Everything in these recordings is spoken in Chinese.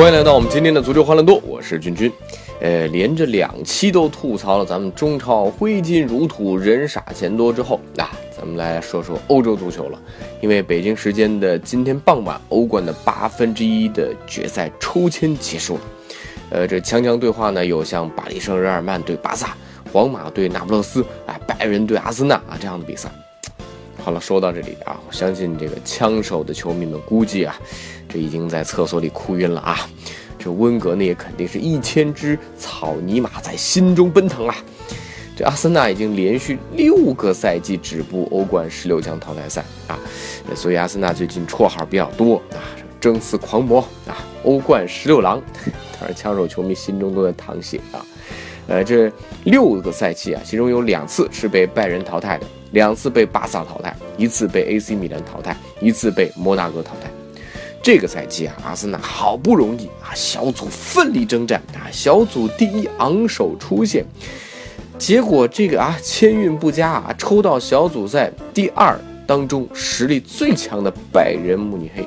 欢迎来到我们今天的足球欢乐多，我是君君。呃，连着两期都吐槽了咱们中超挥金如土、人傻钱多之后，那咱们来说说欧洲足球了。因为北京时间的今天傍晚，欧冠的八分之一的决赛抽签结束了。呃，这强强对话呢，有像巴黎圣日耳曼对巴萨、皇马对那不勒斯、啊拜仁对阿森纳啊这样的比赛。好了，说到这里啊，我相信这个枪手的球迷们估计啊。这已经在厕所里哭晕了啊！这温格呢，也肯定是一千只草泥马在心中奔腾啊！这阿森纳已经连续六个赛季止步欧冠十六强淘汰赛啊，所以阿森纳最近绰号比较多啊，争四狂魔啊，欧冠十六郎，当然枪手球迷心中都在淌血啊！呃，这六个赛季啊，其中有两次是被拜仁淘汰的，两次被巴萨淘汰，一次被 AC 米兰淘汰，一次被摩纳哥淘汰。这个赛季啊，阿森纳好不容易啊，小组奋力征战啊，小组第一昂首出线，结果这个啊，签运不佳啊，抽到小组赛第二当中实力最强的拜仁慕尼黑，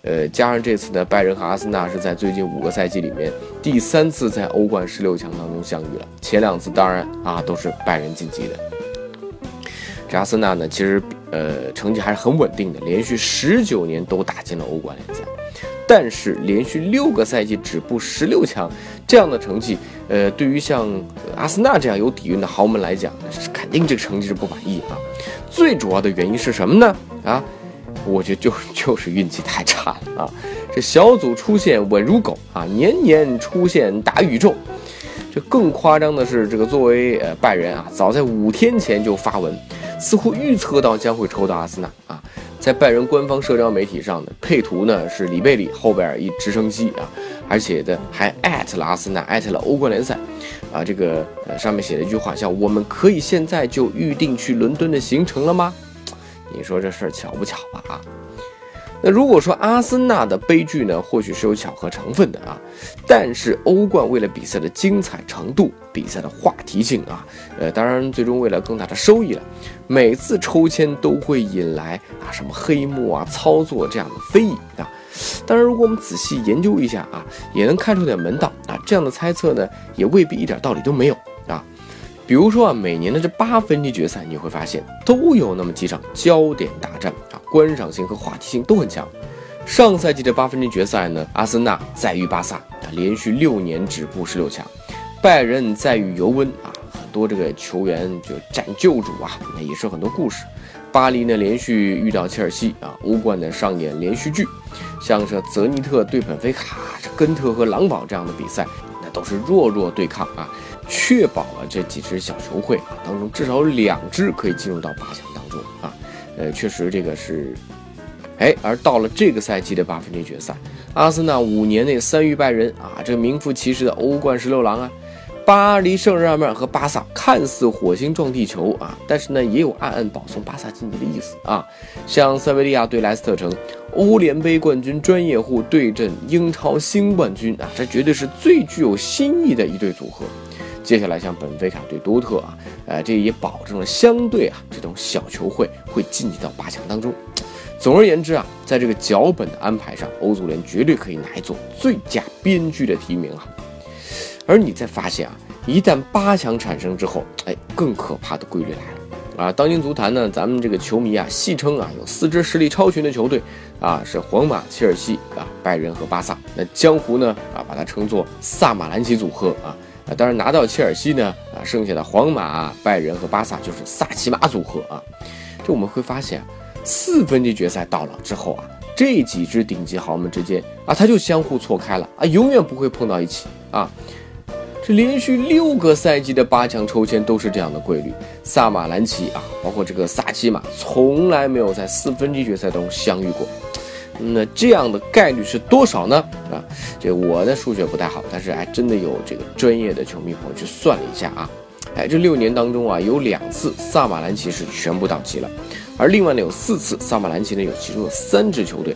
呃，加上这次呢，拜仁和阿森纳是在最近五个赛季里面第三次在欧冠十六强当中相遇了，前两次当然啊都是拜仁晋级的。阿森纳呢，其实。呃，成绩还是很稳定的，连续十九年都打进了欧冠联赛，但是连续六个赛季止步十六强这样的成绩，呃，对于像阿森纳这样有底蕴的豪门来讲，肯定这个成绩是不满意啊。最主要的原因是什么呢？啊，我觉得就 就是运气太差了啊。这小组出现稳如狗啊，年年出现大宇宙。这更夸张的是，这个作为呃拜仁啊，早在五天前就发文。似乎预测到将会抽到阿森纳啊，在拜仁官方社交媒体上的，配图呢是里贝里后边一直升机啊，而且的还艾特了阿森纳，艾特了欧冠联赛，啊，这个呃上面写了一句话，叫我们可以现在就预定去伦敦的行程了吗？你说这事儿巧不巧吧？啊？那如果说阿森纳的悲剧呢，或许是有巧合成分的啊，但是欧冠为了比赛的精彩程度、比赛的话题性啊，呃，当然最终为了更大的收益了，每次抽签都会引来啊什么黑幕啊、操作这样的非议啊。当然，如果我们仔细研究一下啊，也能看出点门道啊。这样的猜测呢，也未必一点道理都没有。比如说啊，每年的这八分之一决赛，你会发现都有那么几场焦点大战啊，观赏性和话题性都很强。上赛季的八分之一决赛呢，阿森纳在遇巴萨啊，连续六年止步十六强；拜仁在遇尤文啊，很多这个球员就战救主啊，那也是很多故事。巴黎呢，连续遇到切尔西啊，欧冠呢上演连续剧，像是泽尼特对本菲卡，这根特和狼堡这样的比赛，那都是弱弱对抗啊。确保了这几支小球会啊当中至少有两支可以进入到八强当中啊，呃，确实这个是，哎，而到了这个赛季的八分之一决赛，阿森纳五年内三遇拜仁啊，这名副其实的欧冠十六郎啊，巴黎圣日耳曼和巴萨看似火星撞地球啊，但是呢也有暗暗保送巴萨晋级的意思啊，像塞维利亚对莱斯特城，欧联杯冠军专业户对阵英超新冠军啊，这绝对是最具有新意的一对组合。接下来像本菲卡对多特啊，呃，这也保证了相对啊这种小球会会晋级到八强当中。总而言之啊，在这个脚本的安排上，欧足联绝对可以拿一座最佳编剧的提名啊。而你再发现啊，一旦八强产生之后，哎，更可怕的规律来了啊！当今足坛呢，咱们这个球迷啊，戏称啊有四支实力超群的球队啊，是皇马、切尔西啊、拜仁和巴萨。那江湖呢啊，把它称作萨马兰奇组合啊。啊，当然拿到切尔西呢，啊，剩下的皇马、拜仁和巴萨就是萨奇马组合啊。这我们会发现，四分之决赛到了之后啊，这几支顶级豪门之间啊，他就相互错开了啊，永远不会碰到一起啊。这连续六个赛季的八强抽签都是这样的规律。萨马兰奇啊，包括这个萨奇马，从来没有在四分之一决赛中相遇过。那这样的概率是多少呢？啊，这我的数学不太好，但是还真的有这个专业的球迷朋友去算了一下啊。哎，这六年当中啊，有两次萨马兰奇是全部到齐了，而另外呢有四次萨马兰奇呢有其中的三支球队。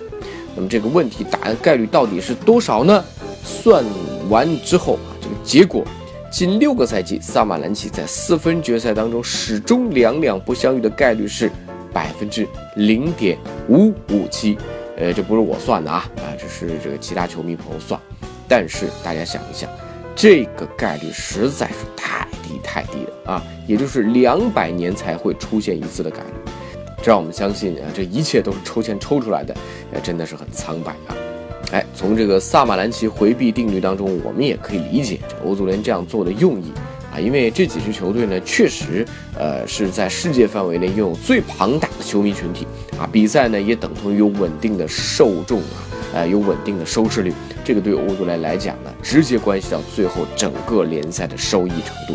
那么这个问题答案概率到底是多少呢？算完之后啊，这个结果，近六个赛季萨马兰奇在四分决赛当中始终两两不相遇的概率是百分之零点五五七。呃，这不是我算的啊，啊，这是这个其他球迷朋友算。但是大家想一想，这个概率实在是太低太低了啊，也就是两百年才会出现一次的概率。这让我们相信啊，这一切都是抽签抽出来的，呃，真的是很苍白啊。哎，从这个萨马兰奇回避定律当中，我们也可以理解这欧足联这样做的用意啊，因为这几支球队呢，确实呃是在世界范围内拥有最庞大的球迷群体啊，比赛呢也等同于有稳定的受众啊，呃，有稳定的收视率，这个对欧足联来讲呢，直接关系到最后整个联赛的收益程度。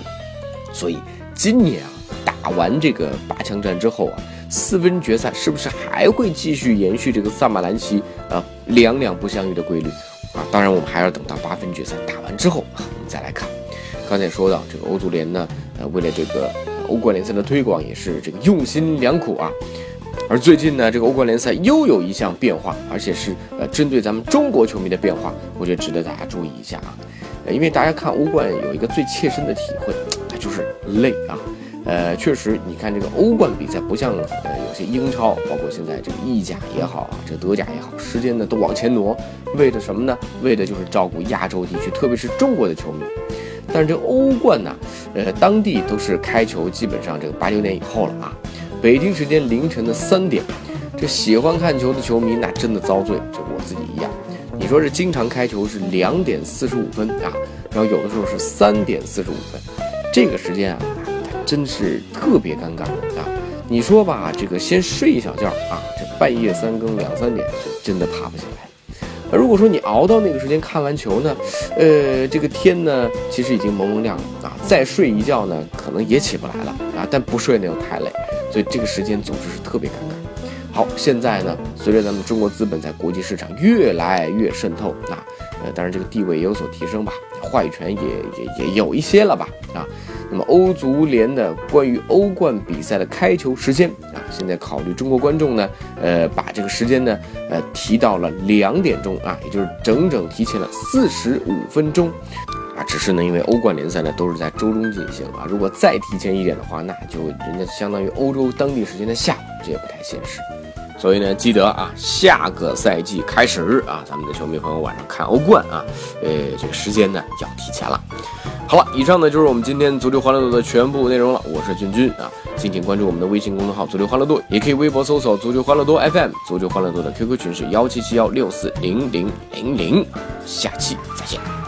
所以今年啊，打完这个八强战之后啊。四分决赛是不是还会继续延续这个萨马兰奇啊两两不相遇的规律啊？当然，我们还要等到八分决赛打完之后，我们再来看。刚才说到这个欧足联呢，呃，为了这个欧冠联赛的推广也是这个用心良苦啊。而最近呢，这个欧冠联赛又有一项变化，而且是呃针对咱们中国球迷的变化，我觉得值得大家注意一下啊。呃，因为大家看欧冠有一个最切身的体会，那就是累啊。呃，确实，你看这个欧冠比赛不像呃有些英超，包括现在这个意甲也好啊，这德甲也好，时间呢都往前挪，为的什么呢？为的就是照顾亚洲地区，特别是中国的球迷。但是这欧冠呢，呃，当地都是开球，基本上这个八九点以后了啊。北京时间凌晨的三点，这喜欢看球的球迷那真的遭罪，就我自己一样。你说这经常开球是两点四十五分啊，然后有的时候是三点四十五分，这个时间啊。真是特别尴尬啊！你说吧，这个先睡一小觉啊，这半夜三更两三点就真的爬不起来。如果说你熬到那个时间看完球呢，呃，这个天呢其实已经蒙蒙亮了啊，再睡一觉呢可能也起不来了啊，但不睡呢又太累，所以这个时间总之是特别尴尬。好，现在呢，随着咱们中国资本在国际市场越来越渗透啊，呃，当然这个地位也有所提升吧，话语权也也也有一些了吧啊。那么欧足联的关于欧冠比赛的开球时间啊，现在考虑中国观众呢，呃，把这个时间呢，呃，提到了两点钟啊，也就是整整提前了四十五分钟，啊，只是呢，因为欧冠联赛呢都是在周中进行啊，如果再提前一点的话，那就人家相当于欧洲当地时间的下午，这也不太现实。所以呢，记得啊，下个赛季开始日啊，咱们的球迷朋友晚上看欧冠啊，呃，这个时间呢要提前了。好了，以上呢就是我们今天足球欢乐多的全部内容了。我是君君啊，敬请关注我们的微信公众号“足球欢乐多”，也可以微博搜索“足球欢乐多 FM”。足球欢乐多的 QQ 群是幺七七幺六四零零零零。下期再见。